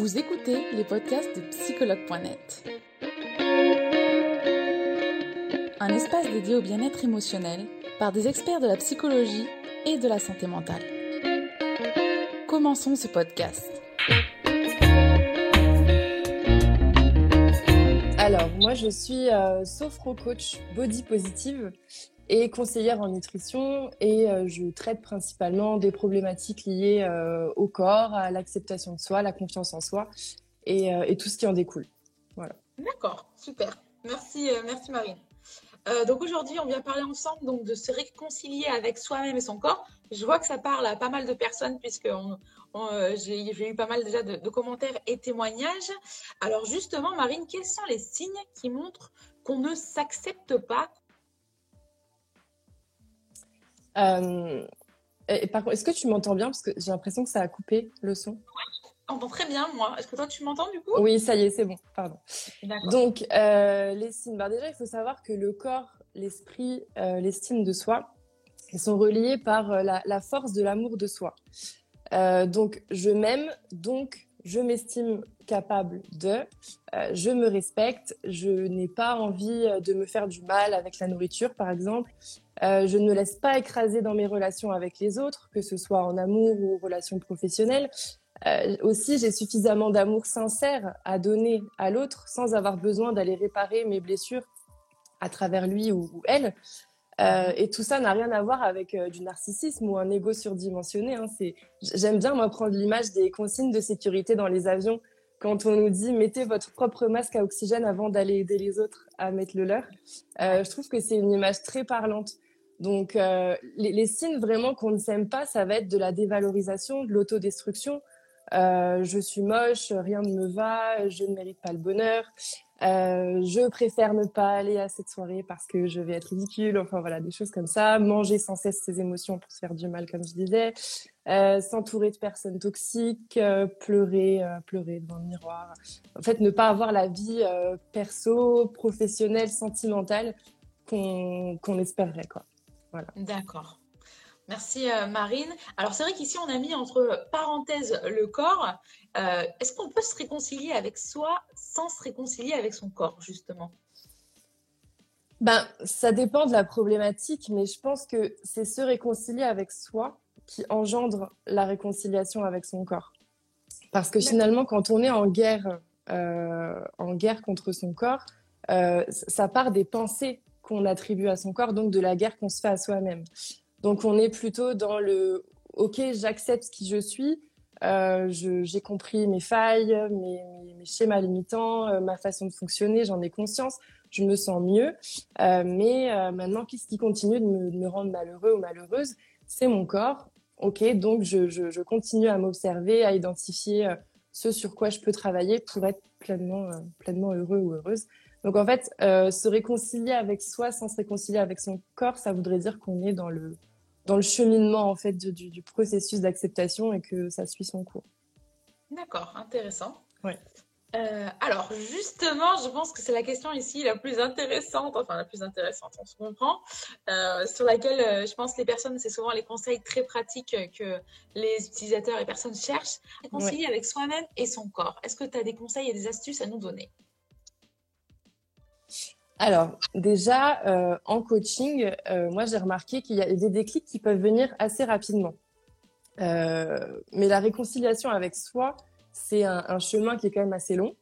Vous écoutez les podcasts de psychologue.net. Un espace dédié au bien-être émotionnel par des experts de la psychologie et de la santé mentale. Commençons ce podcast. Alors, moi, je suis euh, sophro-coach body positive et conseillère en nutrition et euh, je traite principalement des problématiques liées euh, au corps, à l'acceptation de soi, la confiance en soi et, euh, et, tout ce qui en découle. Voilà. D'accord, super. Merci, merci Marine. donc aujourd'hui, on vient parler ensemble donc, de se réconcilier avec soi-même et son corps. Je vois que ça parle à pas mal de personnes puisque j'ai eu pas mal déjà de, commentaires et témoignages. Alors justement, Marine, quels sont les signes qui montrent qu'on ne s'accepte pas, euh, et par contre, est-ce que tu m'entends bien? Parce que j'ai l'impression que ça a coupé le son. Oui, j'entends très bien, moi. Est-ce que toi, tu m'entends du coup? Oui, ça y est, c'est bon. Pardon. Donc, euh, les signes. Bah, déjà, il faut savoir que le corps, l'esprit, euh, l'estime de soi, ils sont reliés par euh, la, la, force de l'amour de soi. Donc, je m'aime, donc je m'estime capable de, euh, je me respecte, je n'ai pas envie de me faire du mal avec la nourriture, par exemple, euh, je ne me laisse pas écraser dans mes relations avec les autres, que ce soit en amour ou relations professionnelles. Euh, aussi, j'ai suffisamment d'amour sincère à donner à l'autre sans avoir besoin d'aller réparer mes blessures à travers lui ou elle. Euh, et tout ça n'a rien à voir avec euh, du narcissisme ou un ego surdimensionné. Hein. J'aime bien moi prendre l'image des consignes de sécurité dans les avions quand on nous dit mettez votre propre masque à oxygène avant d'aller aider les autres à mettre le leur. Euh, je trouve que c'est une image très parlante. Donc, les, les, signes vraiment qu'on ne s'aime pas, ça va être de la dévalorisation, de l'autodestruction. Je suis moche, rien ne me va, je ne mérite pas le bonheur. Euh, je préfère ne pas aller à cette soirée parce que je vais être ridicule. Enfin voilà, des choses comme ça. Manger sans cesse ses émotions pour se faire du mal, comme je disais. Euh, S'entourer de personnes toxiques, euh, pleurer, pleurer devant le miroir. En fait, ne pas avoir la vie perso, professionnelle, sentimentale qu'on qu espérerait quoi. Voilà. D'accord. Merci euh, Marine. Alors c'est vrai qu'ici on a mis entre parenthèses le corps. Euh, Est-ce qu'on peut se réconcilier avec soi sans se réconcilier avec son corps justement? Ben, ça dépend de la problématique, mais je pense que c'est se réconcilier avec soi qui engendre la réconciliation avec son corps. Parce que finalement, quand on est en guerre, euh, en guerre contre son corps, euh, ça part des pensées qu'on attribue à son corps, donc de la guerre qu'on se fait à soi-même. Donc on est plutôt dans le OK, j'accepte qui je suis, euh, j'ai compris mes failles, mes, mes, mes schémas limitants, euh, ma façon de fonctionner, j'en ai conscience, je me sens mieux. Euh, mais euh, maintenant, qu'est-ce qui continue de me, de me, rendre malheureux ou malheureuse C'est mon corps. OK, donc je, je, je continue à m'observer, à identifier euh, ce sur quoi je peux travailler pour être pleinement, euh, pleinement heureux ou heureuse. Donc en fait, se réconcilier avec soi sans se réconcilier avec son corps, ça voudrait dire qu'on est dans le dans le cheminement en fait du, du processus d'acceptation et que ça suit son cours. D'accord, intéressant. Ouais. Euh, alors justement, je pense que c'est la question ici la plus intéressante, enfin la plus intéressante, on se comprend, euh, sur laquelle euh, je pense les personnes, c'est souvent les conseils très pratiques que les utilisateurs et personnes cherchent, réconcilier ouais. avec soi-même et son corps. Est-ce que tu as des conseils et des astuces à nous donner? Alors, déjà, euh, en coaching, euh, moi, j'ai remarqué qu'il y a des déclics qui peuvent venir assez rapidement. Euh, mais la réconciliation avec soi, c'est un, un, chemin qui est quand même assez long.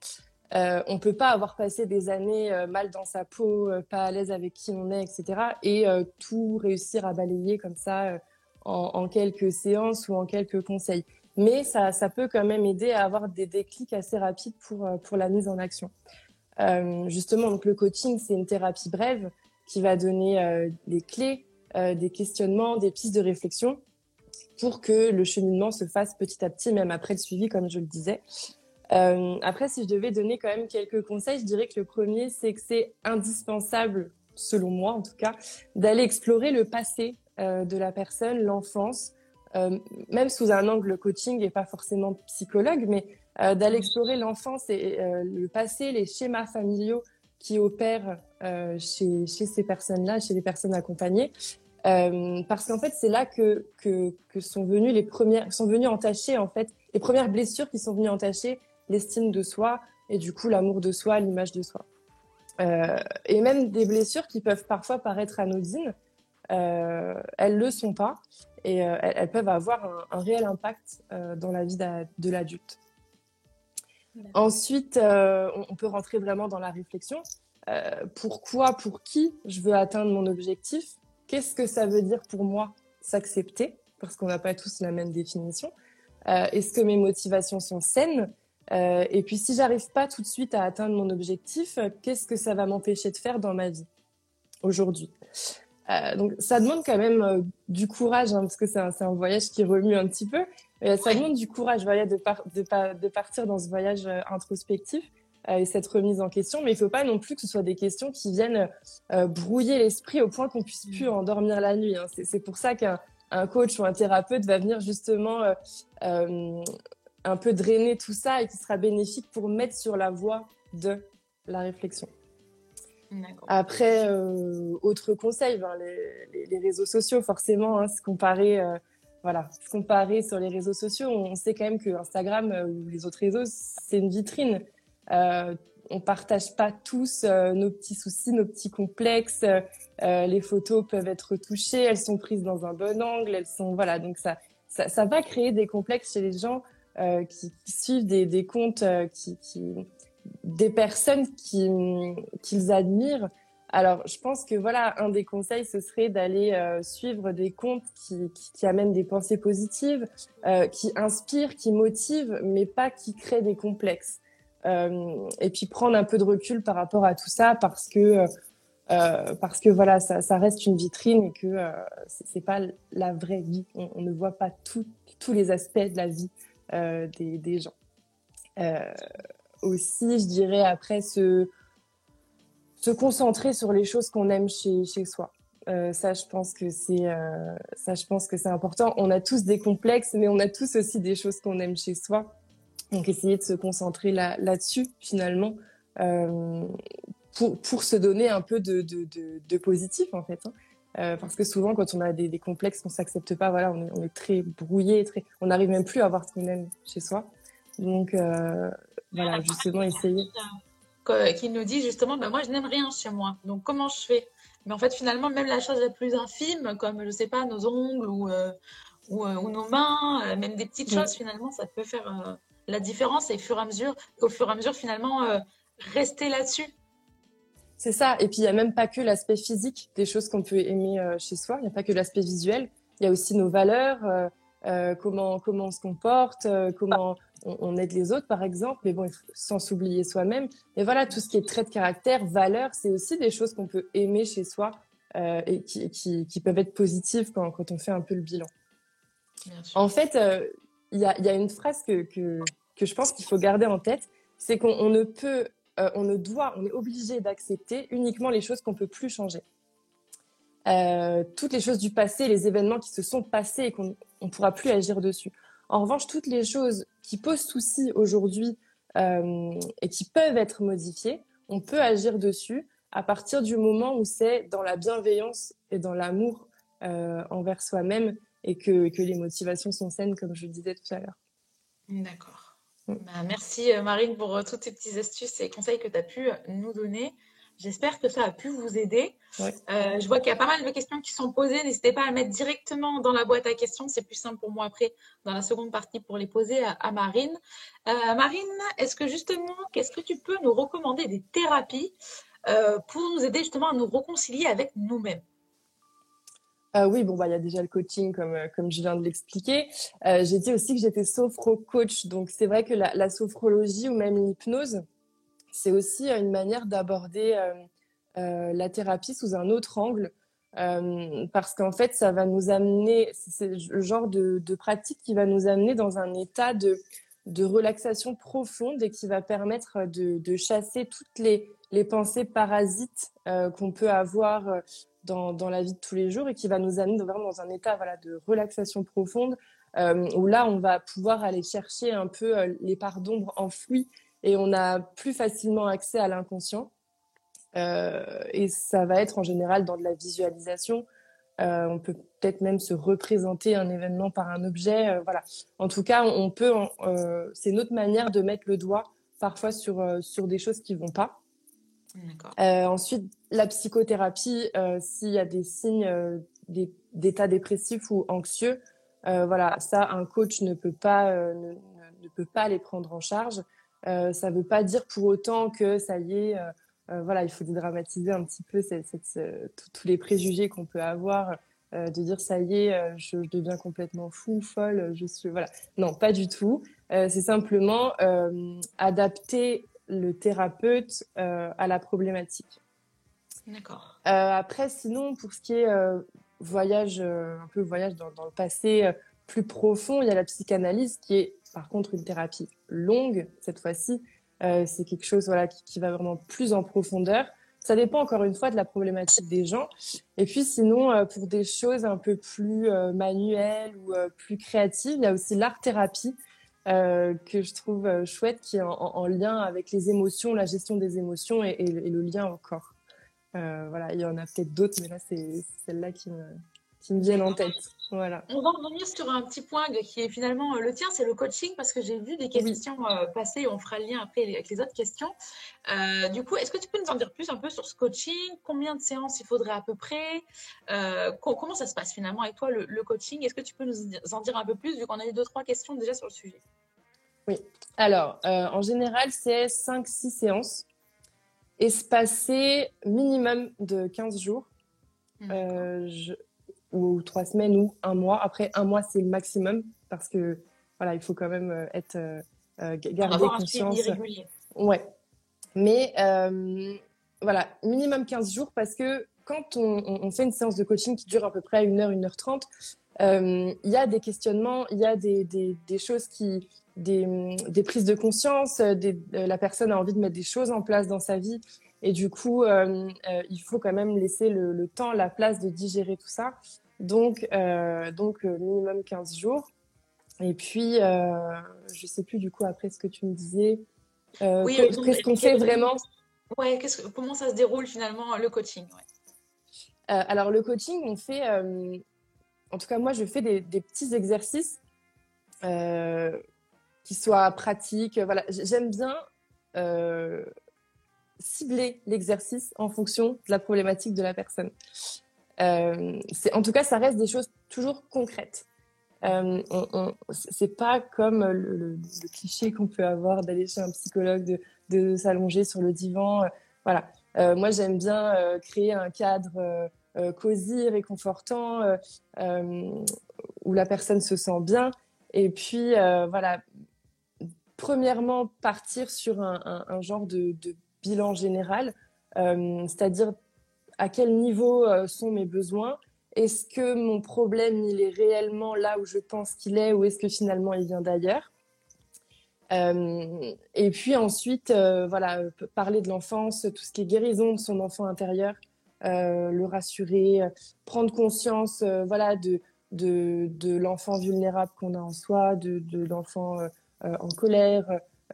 Euh, on peut pas avoir passé des années euh, mal dans sa peau, euh, pas à l'aise avec qui on est, etc. et tout réussir à balayer comme ça en, en, quelques séances ou en quelques conseils. Mais ça, ça peut quand même aider à avoir des déclics assez rapides pour, pour la mise en action. Euh, justement, donc le coaching, c'est une thérapie brève qui va donner euh, des clés, euh, des questionnements, des pistes de réflexion pour que le cheminement se fasse petit à petit, même après le suivi, comme je le disais. après, si je devais donner quand même quelques conseils, je dirais que le premier, c'est que c'est indispensable, selon moi en tout cas, d'aller explorer le passé de la personne, l'enfance, même sous un angle coaching et pas forcément psychologue, mais euh, d'aller explorer l'enfance et euh, le passé, les schémas familiaux qui opèrent euh, chez, chez ces personnes-là, chez les personnes accompagnées. Parce qu'en fait, c'est là que, que, sont venues les premières, sont venues entacher en fait les premières blessures qui sont venues entacher l'estime de soi et du coup l'amour de soi, l'image de soi. et même des blessures qui peuvent parfois paraître anodines, elles le sont pas et elles, peuvent avoir un, réel impact dans la vie de l'adulte. Ensuite, on, peut rentrer vraiment dans la réflexion. pourquoi, pour qui je veux atteindre mon objectif? Qu'est-ce que ça veut dire pour moi s'accepter? Parce qu'on n'a pas tous la même définition. Euh, est-ce que mes motivations sont saines? Euh, Et puis, si j'arrive pas tout de suite à atteindre mon objectif, qu'est-ce que ça va m'empêcher de faire dans ma vie aujourd'hui? Euh, donc ça demande quand même du courage, hein, parce que c'est un, un, voyage qui remue un petit peu. Ça demande du courage voilà, de, de, de, partir dans ce voyage introspectif et cette remise en question. Mais il ne faut pas non plus que ce soit des questions qui viennent brouiller l'esprit au point qu'on puisse plus mmh. endormir la nuit. Hein. C'est pour ça qu'un un coach ou un thérapeute va venir justement euh, euh, un peu drainer tout ça et qui sera bénéfique pour mettre sur la voie de la réflexion. Après, euh, autre conseil, ben, les, réseaux sociaux, forcément, hein, se comparer, voilà, comparer sur les réseaux sociaux, on sait quand même que Instagram ou les autres réseaux, c'est une vitrine on partage pas tous euh, nos petits soucis, nos petits complexes. Euh, les photos peuvent être touchées, elles sont prises dans un bon angle, elles sont voilà. Donc ça, ça, va créer des complexes chez les gens euh, qui, suivent des, comptes, qui, des personnes qui qu'ils admirent. Alors, je pense que voilà, un des conseils, ce serait d'aller suivre des comptes qui, qui, amènent des pensées positives, qui inspirent, qui motivent, mais pas qui créent des complexes. Euh, et puis prendre un peu de recul par rapport à tout ça parce que euh, parce que voilà, ça, ça, reste une vitrine et que euh, c'est pas la vraie vie. On, ne voit pas tous les aspects de la vie euh, des, des, gens. Euh, aussi, je dirais après se se concentrer sur les choses qu'on aime chez, chez soi. Euh, ça, je pense que c'est ça, je pense que c'est important. On a tous des complexes, mais on a tous aussi des choses qu'on aime chez soi. Donc essayer de se concentrer là, là-dessus finalement euh, pour, pour se donner un peu de, de, de, de positif en fait. Hein. Euh, parce que souvent quand on a des, des complexes qu'on s'accepte pas, voilà, on est, on est, très brouillé, très, on n'arrive même plus à voir ce qu'on aime chez soi. Donc euh, voilà, justement essayer. Qui nous dit justement, bah, moi je n'aime rien chez moi, donc comment je fais? Mais en fait finalement même la chose la plus infime, comme je sais pas nos ongles ou, euh, ou, euh, ou, nos mains, même des petites choses finalement, ça peut faire la différence et au fur et à mesure, au fur et à mesure finalement euh, rester là-dessus. C'est ça. Et puis il n'y a même pas que l'aspect physique des choses qu'on peut aimer euh, chez soi. Il n'y a pas que l'aspect visuel. Il y a aussi nos valeurs, euh, comment comment on se comporte, comment on, aide les autres par exemple. Mais bon, sans s'oublier soi-même. Et voilà, tout ce qui est trait de caractère, valeurs, c'est aussi des choses qu'on peut aimer chez soi et qui, qui, peuvent être positives quand, quand on fait un peu le bilan. En fait, il y a, y a, une phrase que, que, que je pense qu'il faut garder en tête, c'est qu'on ne peut, euh, on ne doit, on est obligé d'accepter uniquement les choses qu'on peut plus changer. Euh, toutes les choses du passé, les événements qui se sont passés et qu'on ne pourra plus agir dessus. En revanche, toutes les choses qui posent souci aujourd'hui euh, et qui peuvent être modifiées, on peut agir dessus à partir du moment où c'est dans la bienveillance et dans l'amour envers soi-même et que, les motivations sont saines, comme je le disais tout à l'heure. D'accord. Bah, merci euh, Marine pour euh, toutes ces petites astuces et conseils que tu as pu euh, nous donner. J'espère que ça a pu vous aider. je vois qu'il y a pas mal de questions qui sont posées. N'hésitez pas à mettre directement dans la boîte à questions. C'est plus simple pour moi après, dans la seconde partie, pour les poser à, Marine. Marine, est-ce que justement, qu'est-ce que tu peux nous recommander des thérapies pour nous aider justement à nous réconcilier avec nous-mêmes? Euh, oui, bon, bah, il y a déjà le coaching, comme, euh, comme je viens de l'expliquer. Euh, j'ai dit aussi que j'étais sophro-coach. Donc, c'est vrai que la, la, sophrologie ou même l'hypnose, c'est aussi une manière d'aborder la thérapie sous un autre angle. parce qu'en fait, ça va nous amener, c'est le genre de, pratique qui va nous amener dans un état de, relaxation profonde et qui va permettre de, chasser toutes les, pensées parasites qu'on peut avoir dans, la vie de tous les jours et qui va nous amener vraiment dans un état de relaxation profonde euh, où là, on va pouvoir aller chercher un peu euh, les parts d'ombre enfouies et on a plus facilement accès à l'inconscient. Euh, et ça va être en général dans de la visualisation, on peut peut-être même se représenter un événement par un objet. voilà. En tout cas, on peut. c'est notre manière de mettre le doigt parfois sur sur des choses qui vont pas. ensuite, la psychothérapie, s'il y a des signes d'état dépressif ou anxieux, voilà, ça, un coach ne peut pas ne, ne, peut pas les prendre en charge. Ça ne veut pas dire pour autant que ça y est euh, voilà, il faut dédramatiser un petit peu tous les préjugés qu'on peut avoir, euh, de dire ça y est, euh, je, deviens complètement fou, folle, je suis voilà. Non, pas du tout. c'est simplement adapter le thérapeute à la problématique. D'accord. après, sinon, pour ce qui est voyage, un peu voyage dans, dans, le passé plus profond, il y a la psychanalyse qui est par contre une thérapie longue cette fois-ci, euh, c'est quelque chose voilà, qui, va vraiment plus en profondeur. Ça dépend encore une fois de la problématique des gens. Et puis sinon, euh, pour des choses un peu plus euh, manuelles ou plus créatives, il y a aussi l'art-thérapie que je trouve chouette, qui est en, lien avec les émotions, la gestion des émotions et, le, lien au corps. voilà, il y en a peut-être d'autres, mais là, c'est celle-là qui me, qui me viennent en tête. Voilà. On va revenir sur un petit point qui est finalement euh, le tien, c'est le coaching, parce que j'ai vu des questions euh, passer, on fera le lien après avec les autres questions. Euh, du coup, est-ce que tu peux nous en dire plus un peu sur ce coaching? Combien de séances il faudrait à peu près? Comment ça se passe finalement avec toi, le, coaching? Est-ce que tu peux nous en dire un peu plus, vu qu'on a eu deux, trois questions déjà sur le sujet? Oui. Alors, en général, c'est 5-6 séances, espacées minimum de 15 jours. je, ou trois semaines ou un mois. Après, un mois, c'est le maximum parce que voilà, il faut quand même euh, être euh, euh, garder conscience. Ouais. Mais voilà, minimum 15 jours parce que quand on, fait une séance de coaching qui dure à peu près une heure, une heure trente, il y a des questionnements, il y a des, des, des choses qui, des, des, prises de conscience, des, la personne a envie de mettre des choses en place dans sa vie. Et du coup, il faut quand même laisser le, le, temps, la place de digérer tout ça. Donc, euh, donc euh, minimum 15 jours. Et puis, euh, je sais plus du coup après ce que tu me disais. Euh, oui, qu'est-ce qu'on fait vraiment? Ouais, comment ça se déroule finalement le coaching Alors le coaching, on fait, en tout cas moi, je fais des, des petits exercices qui soient pratiques. Voilà, j'aime bien cibler l'exercice en fonction de la problématique de la personne. Euh, en tout cas, ça reste des choses toujours concrètes. Euh, c'est pas comme le, cliché qu'on peut avoir d'aller chez un psychologue, de, de s'allonger sur le divan. Voilà. Euh, moi, j'aime bien euh, créer un cadre cosy, réconfortant, où la personne se sent bien. Et puis, voilà, premièrement, partir sur un, genre de, bilan général, c'est-à-dire à quel niveau euh, sont mes besoins Est-ce que mon problème, il est réellement là où je pense qu'il est ou est-ce que finalement il vient d'ailleurs? Euh, et puis ensuite, euh, voilà, parler de l'enfance, tout ce qui est guérison de son enfant intérieur, le rassurer, prendre conscience, voilà, de de, de l'enfant vulnérable qu'on a en soi, de, de l'enfant en colère,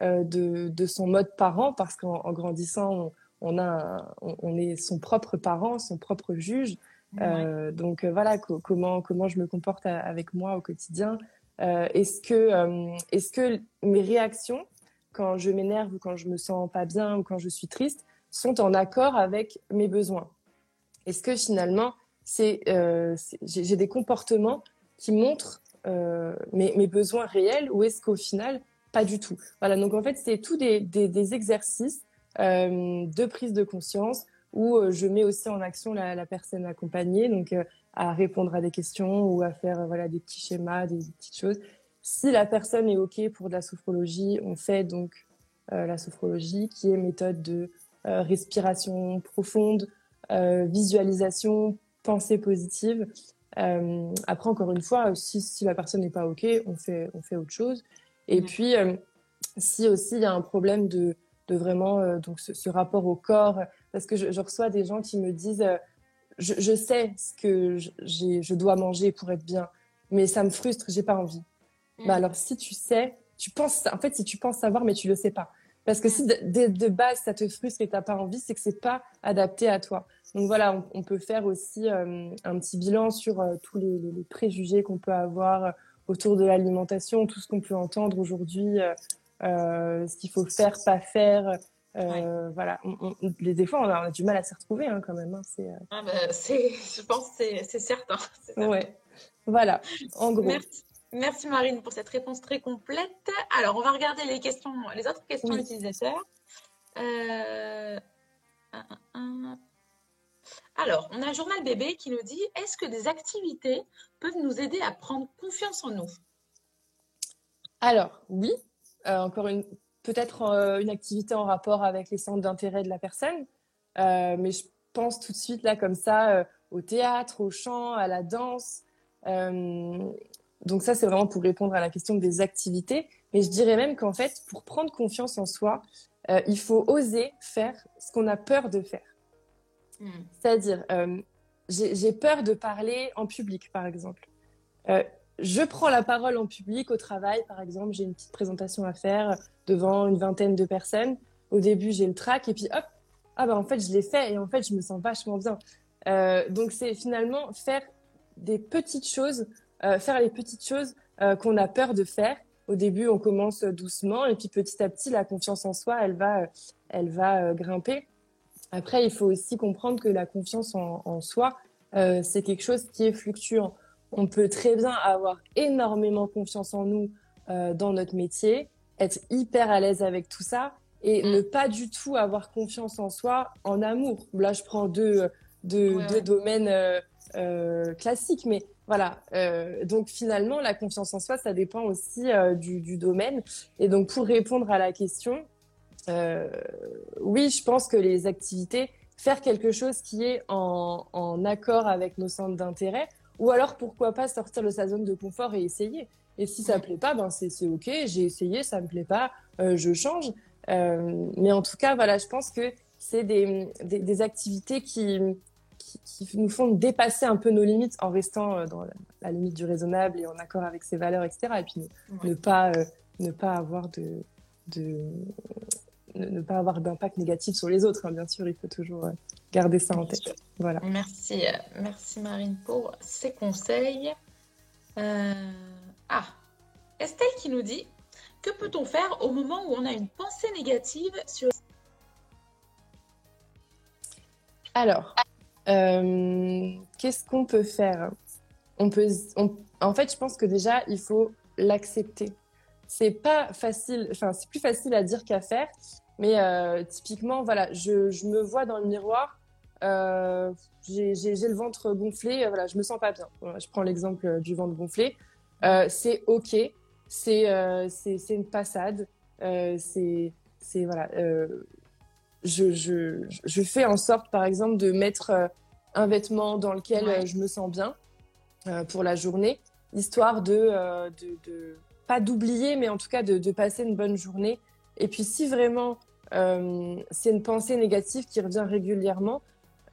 de, de son mode parent, parce qu'en grandissant, on, on a, on, est son propre parent, son propre juge. Euh, donc euh, voilà comment comment je me comporte avec moi au quotidien. Euh, est-ce que est-ce que mes réactions quand je m'énerve ou quand je me sens pas bien ou quand je suis triste sont en accord avec mes besoins? Est-ce que finalement c'est j'ai des comportements qui montrent mes, mes, besoins réels ou est-ce qu'au final pas du tout Voilà donc en fait c'est tout des, exercices euh, de prise de conscience où euh, je mets aussi en action la, personne accompagnée, donc euh, à répondre à des questions ou à faire voilà des petits schémas, des, petites choses. Si la personne est ok pour de la sophrologie, on fait donc la sophrologie qui est méthode de respiration profonde, visualisation, pensée positive. après, encore une fois, si, si la personne n'est pas OK, on fait, on fait autre chose. Et puis, si aussi il y a un problème de, de vraiment euh, donc ce, rapport au corps parce que je, reçois des gens qui me disent euh, je, sais ce que je dois manger pour être bien mais ça me frustre j'ai pas envie mm. bah alors si tu sais tu penses en fait si tu penses savoir mais tu le sais pas parce que si mm. de, de, base ça te frustre et t'as pas envie c'est que c'est pas adapté à toi Donc voilà, on, peut faire aussi un petit bilan sur tous les, préjugés qu'on peut avoir autour de l'alimentation, tout ce qu'on peut entendre aujourd'hui, ce qu'il faut faire, pas faire. Voilà, les, des fois, on a, du mal à s'y retrouver hein, quand même. Hein, ah bah, je pense que c'est certain. Ouais. Voilà, en gros. Merci. Marine pour cette réponse très complète. Alors, on va regarder les questions, les autres questions utilisateurs. Euh, alors, on a journal bébé qui nous dit est-ce que des activités peuvent nous aider à prendre confiance en nous? Alors, oui. Euh, encore une, peut-être euh, une activité en rapport avec les centres d'intérêt de la personne. mais je pense tout de suite, là, comme ça, au théâtre, au chant, à la danse. donc, ça, c'est vraiment pour répondre à la question des activités. Mais je dirais même qu'en fait, pour prendre confiance en soi, euh, il faut oser faire ce qu'on a peur de faire. Hmm. C'est-à-dire, euh, j'ai peur de parler en public, par exemple. Euh, je prends la parole en public au travail, par exemple, j'ai une petite présentation à faire devant une vingtaine de personnes. Au début, j'ai le trac et puis hop, ah bah en fait, je l'ai fait et en fait, je me sens vachement bien. donc, c'est finalement faire des petites choses, faire les petites choses qu'on a peur de faire au début, on commence doucement et puis petit à petit, la confiance en soi, elle va, elle va euh, grimper. Après, il faut aussi comprendre que la confiance en, soi, euh, c'est quelque chose qui est fluctuant. On peut très bien avoir énormément confiance en nous euh, dans notre métier, être hyper à l'aise avec tout ça et mm. ne pas du tout avoir confiance en soi en amour. Là, je prends deux, deux, deux domaines classiques, mais voilà. Euh, donc finalement, la confiance en soi, ça dépend aussi euh, du, domaine. Et donc pour répondre à la question, euh, oui, je pense que les activités, faire quelque chose qui est en, accord avec nos centres d'intérêt, ou alors pourquoi pas sortir de sa zone de confort et essayer. Et si ça ne plaît pas, ben c'est ok, j'ai essayé, ça me plaît pas, je change. mais en tout cas, voilà, je pense que c'est des activités qui qui, nous font dépasser un peu nos limites en restant euh, dans la, limite du raisonnable et en accord avec ses valeurs, etc. Et puis ne, pas, euh, ne pas avoir de, de ne, pas avoir d'impact négatif sur les autres. Hein. Bien sûr, il faut toujours euh, garder ça en tête. Voilà. Merci, merci Marine pour ces conseils. Ah, Estelle qui nous dit que peut-on faire au moment où on a une pensée négative sur alors, euh, qu'est-ce qu'on peut faire? On peut, En fait, je pense que déjà, il faut l'accepter. C'est pas facile, enfin, c'est plus facile à dire qu'à faire. Mais euh, typiquement, voilà, je, je, me vois dans le miroir, euh, j'ai le ventre gonflé, voilà, je me sens pas bien. je prends l'exemple du ventre gonflé. c'est ok, c'est c'est une passade, c'est voilà je, je, fais en sorte, par exemple, de mettre euh, un vêtement dans lequel euh, je me sens bien euh, pour la journée, histoire de, de, pas d'oublier, mais en tout cas de, passer une bonne journée. Et puis, si vraiment c'est une pensée négative qui revient régulièrement,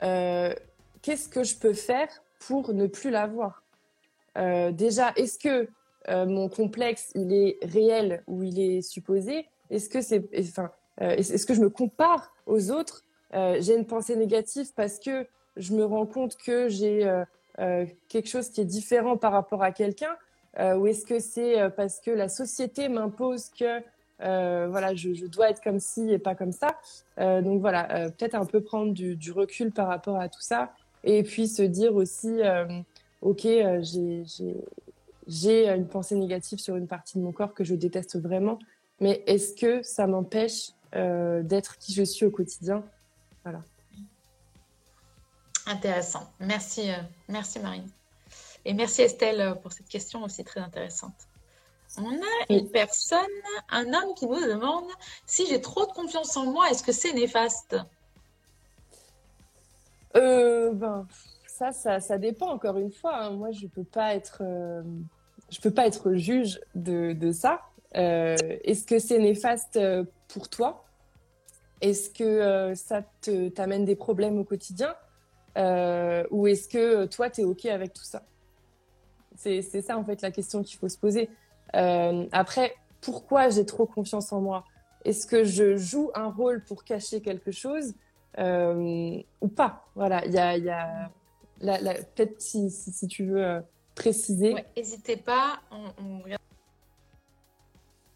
qu'est-ce que je peux faire pour ne plus l'avoir? Déjà, est-ce que mon complexe, il est réel ou il est supposé? Est-ce que c'est, enfin, est-ce que je me compare aux autres, euh, j'ai une pensée négative parce que je me rends compte que j'ai euh, euh, quelque chose qui est différent par rapport à quelqu'un. Ou est-ce que c'est parce que la société m'impose que voilà, je, dois être comme ci et pas comme ça Donc voilà, peut-être un peu prendre du, recul par rapport à tout ça et puis se dire aussi, ok, j'ai une pensée négative sur une partie de mon corps que je déteste vraiment, mais est-ce que ça m'empêche euh, d'être qui je suis au quotidien? Voilà. Intéressant. Merci, euh, merci Marine. Et merci Estelle euh, pour cette question aussi très intéressante. On a une personne, un homme qui nous demande si j'ai trop de confiance en moi, est-ce que c'est néfaste? Ben, ça, ça, ça, dépend encore une fois. Hein. Moi, je peux pas être, je peux pas être juge de, de ça. est-ce que c'est néfaste pour toi? Est-ce que euh, ça t'amène des problèmes au quotidien? Euh, Ou est-ce que toi, tu es OK avec tout ça? C'est ça, en fait, la question qu'il faut se poser. Euh, après, pourquoi j'ai trop confiance en moi? Est-ce que je joue un rôle pour cacher quelque chose? Ou pas? Voilà, il y a, y a peut-être si, si, tu veux préciser. N'hésitez pas, on,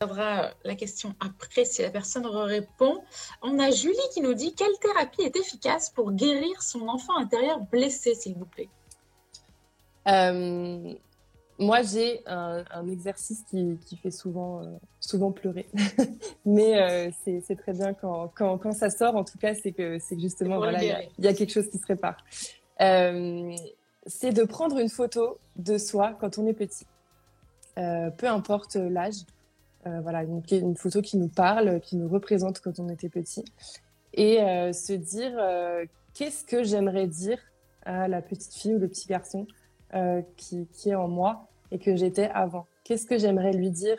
regardera la question après si la personne répond. On a Julie qui nous dit quelle thérapie est efficace pour guérir son enfant intérieur blessé, s'il vous plaît? Euh, Moi, j'ai un, exercice qui, fait souvent, euh, souvent pleurer, mais euh, c'est très bien quand, quand, quand, ça sort. En tout cas, c'est que c'est justement voilà, il y, y, a quelque chose qui se répare c'est de prendre une photo de soi quand on est petit. Euh, peu importe l'âge. Euh, voilà, une, une, photo qui nous parle, qui nous représente quand on était petit. Et euh, se dire qu'est-ce que j'aimerais dire à la petite fille ou le petit garçon qui, qui, est en moi et que j'étais avant. Qu'est-ce que j'aimerais lui dire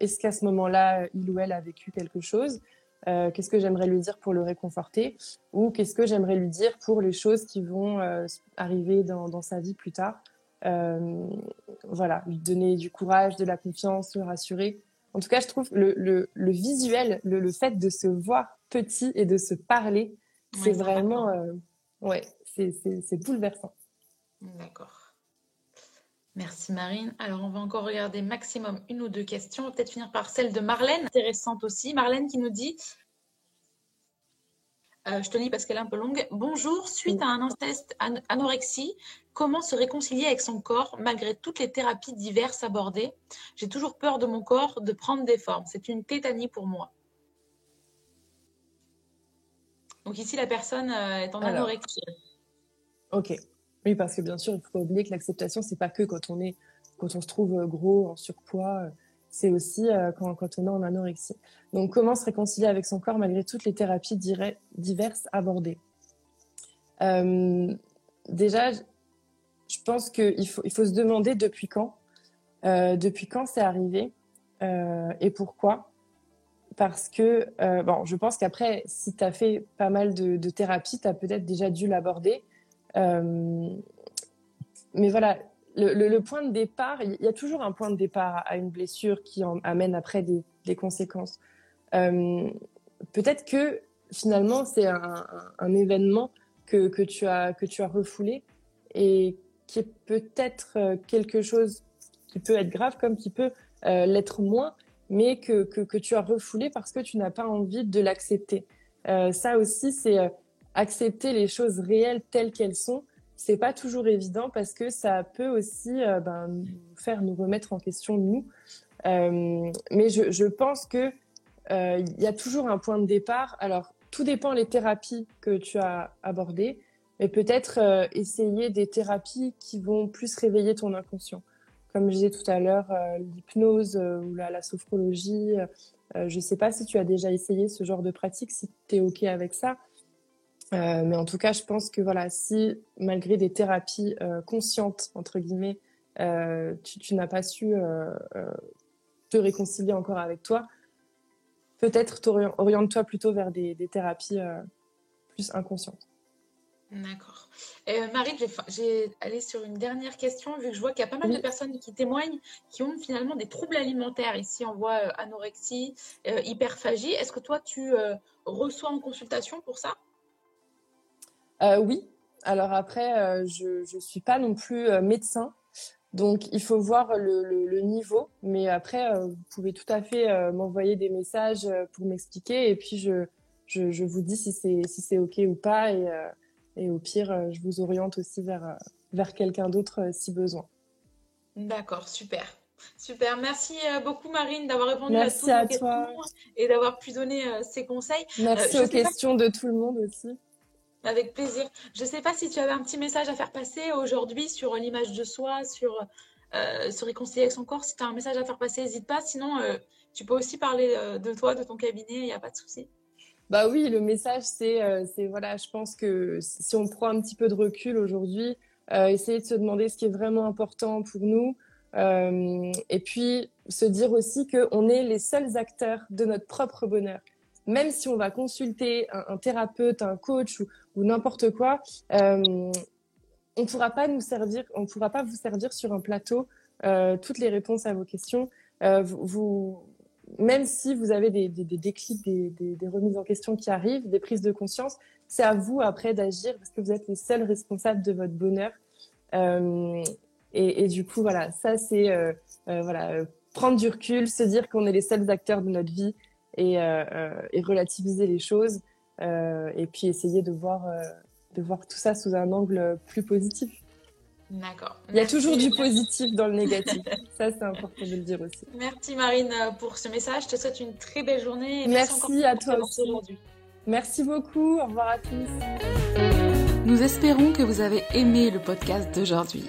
Est-ce qu'à ce, moment-là, il ou elle a vécu quelque chose euh, qu'est-ce que j'aimerais lui dire pour le réconforter ou qu'est-ce que j'aimerais lui dire pour les choses qui vont euh, arriver dans, sa vie plus tard. Euh, voilà, lui donner du courage, de la confiance, le rassurer. En tout cas, je trouve le, le, visuel, le, fait de se voir petit et de se parler, c'est vraiment, ouais, c'est bouleversant. D'accord. Merci Marine. Alors on va encore regarder maximum une ou deux questions. On va peut-être finir par celle de Marlène, intéressante aussi. Marlène qui nous dit, euh, je te lis parce qu'elle est un peu longue. Bonjour, suite à un test anorexie, comment se réconcilier avec son corps malgré toutes les thérapies diverses abordées? J'ai toujours peur de mon corps de prendre des formes. C'est une tétanie pour moi. Donc ici, la personne euh, est en anorexie. Ok. Oui, parce que bien sûr, il ne faut pas oublier que l'acceptation, c'est pas que quand on est, quand on se trouve euh, gros, en surpoids, euh, c'est aussi euh, quand, on est en anorexie. Donc, comment se réconcilier avec son corps malgré toutes les thérapies diverses abordées? Déjà, je pense qu'il faut, il faut se demander depuis quand, depuis quand c'est arrivé et pourquoi. Parce que, bon, je pense qu'après, si tu as fait pas mal de, de thérapies, tu as peut-être déjà dû l'aborder. Euh, mais voilà, le, point de départ, il y a toujours un point de départ à une blessure qui amène après des, conséquences. Euh, peut-être que finalement, c'est un, événement que, tu as, que tu as refoulé et qui est peut-être euh, quelque chose qui peut être grave comme qui peut l'être moins, mais que, que, tu as refoulé parce que tu n'as pas envie de l'accepter. ça aussi, c'est accepter les choses réelles telles qu'elles sont, c'est pas toujours évident parce que ça peut aussi euh, ben, nous faire nous remettre en question nous. Euh, mais je, pense que euh, il y a toujours un point de départ. Alors tout dépend les thérapies que tu as abordées, mais peut-être essayer des thérapies qui vont plus réveiller ton inconscient. Comme je disais tout à l'heure, l'hypnose ou la, la sophrologie. je ne sais pas si tu as déjà essayé ce genre de pratique, si tu es OK avec ça. Euh, mais en tout cas, je pense que voilà, si malgré des thérapies euh, conscientes entre guillemets, euh, tu, n'as pas su te réconcilier encore avec toi, peut-être oriente-toi plutôt vers des, thérapies plus inconscientes. D'accord. Marie, j'ai allé sur une dernière question, vu que je vois qu'il y a pas mal de personnes qui témoignent qui ont finalement des troubles alimentaires. Ici, on voit anorexie, hyperphagie. Est-ce que toi, tu reçois en consultation pour ça? Oui. Alors après, euh, je ne suis pas non plus euh, médecin. Donc, il faut voir le, niveau. Mais après, vous pouvez tout à fait m'envoyer des messages pour m'expliquer. Et puis, je, je, vous dis si c'est si OK ou pas. Et, et au pire, je vous oriente aussi vers, vers quelqu'un d'autre si besoin. D'accord, super. Super, merci beaucoup Marine d'avoir répondu à toutes à toi. et d'avoir pu donner ces conseils. Merci aux questions de tout le monde aussi. Avec plaisir. Je ne sais pas si tu avais un petit message à faire passer aujourd'hui sur l'image de soi, sur euh, se réconcilier avec son corps. Si tu as un message à faire passer, n'hésite pas. Sinon, euh, tu peux aussi parler euh, de toi, de ton cabinet, il n'y a pas de souci. Bah oui, le message, c'est, c'est voilà, je pense que si on prend un petit peu de recul aujourd'hui, essayer de se demander ce qui est vraiment important pour nous. et puis se dire aussi qu'on est les seuls acteurs de notre propre bonheur même si on va consulter un, thérapeute, un coach ou, n'importe quoi, euh, on ne pourra pas nous servir, on pourra pas vous servir sur un plateau euh, toutes les réponses à vos questions. Euh, même si vous avez des, des, déclics, des, remises en question qui arrivent, des prises de conscience, c'est à vous après d'agir parce que vous êtes les seuls responsables de votre bonheur. Et, et, du coup, voilà, ça c'est voilà, prendre du recul, se dire qu'on est les seuls acteurs de notre vie et, et relativiser les choses. et puis essayer de voir, de voir tout ça sous un angle plus positif. D'accord. Il y a toujours du positif dans le négatif. Ça, c'est important de le dire aussi. Merci Marine pour ce message. Je te souhaite une très belle journée. merci, à toi aussi. aujourd'hui. Merci beaucoup. Au revoir à tous. Nous espérons que vous avez aimé le podcast d'aujourd'hui.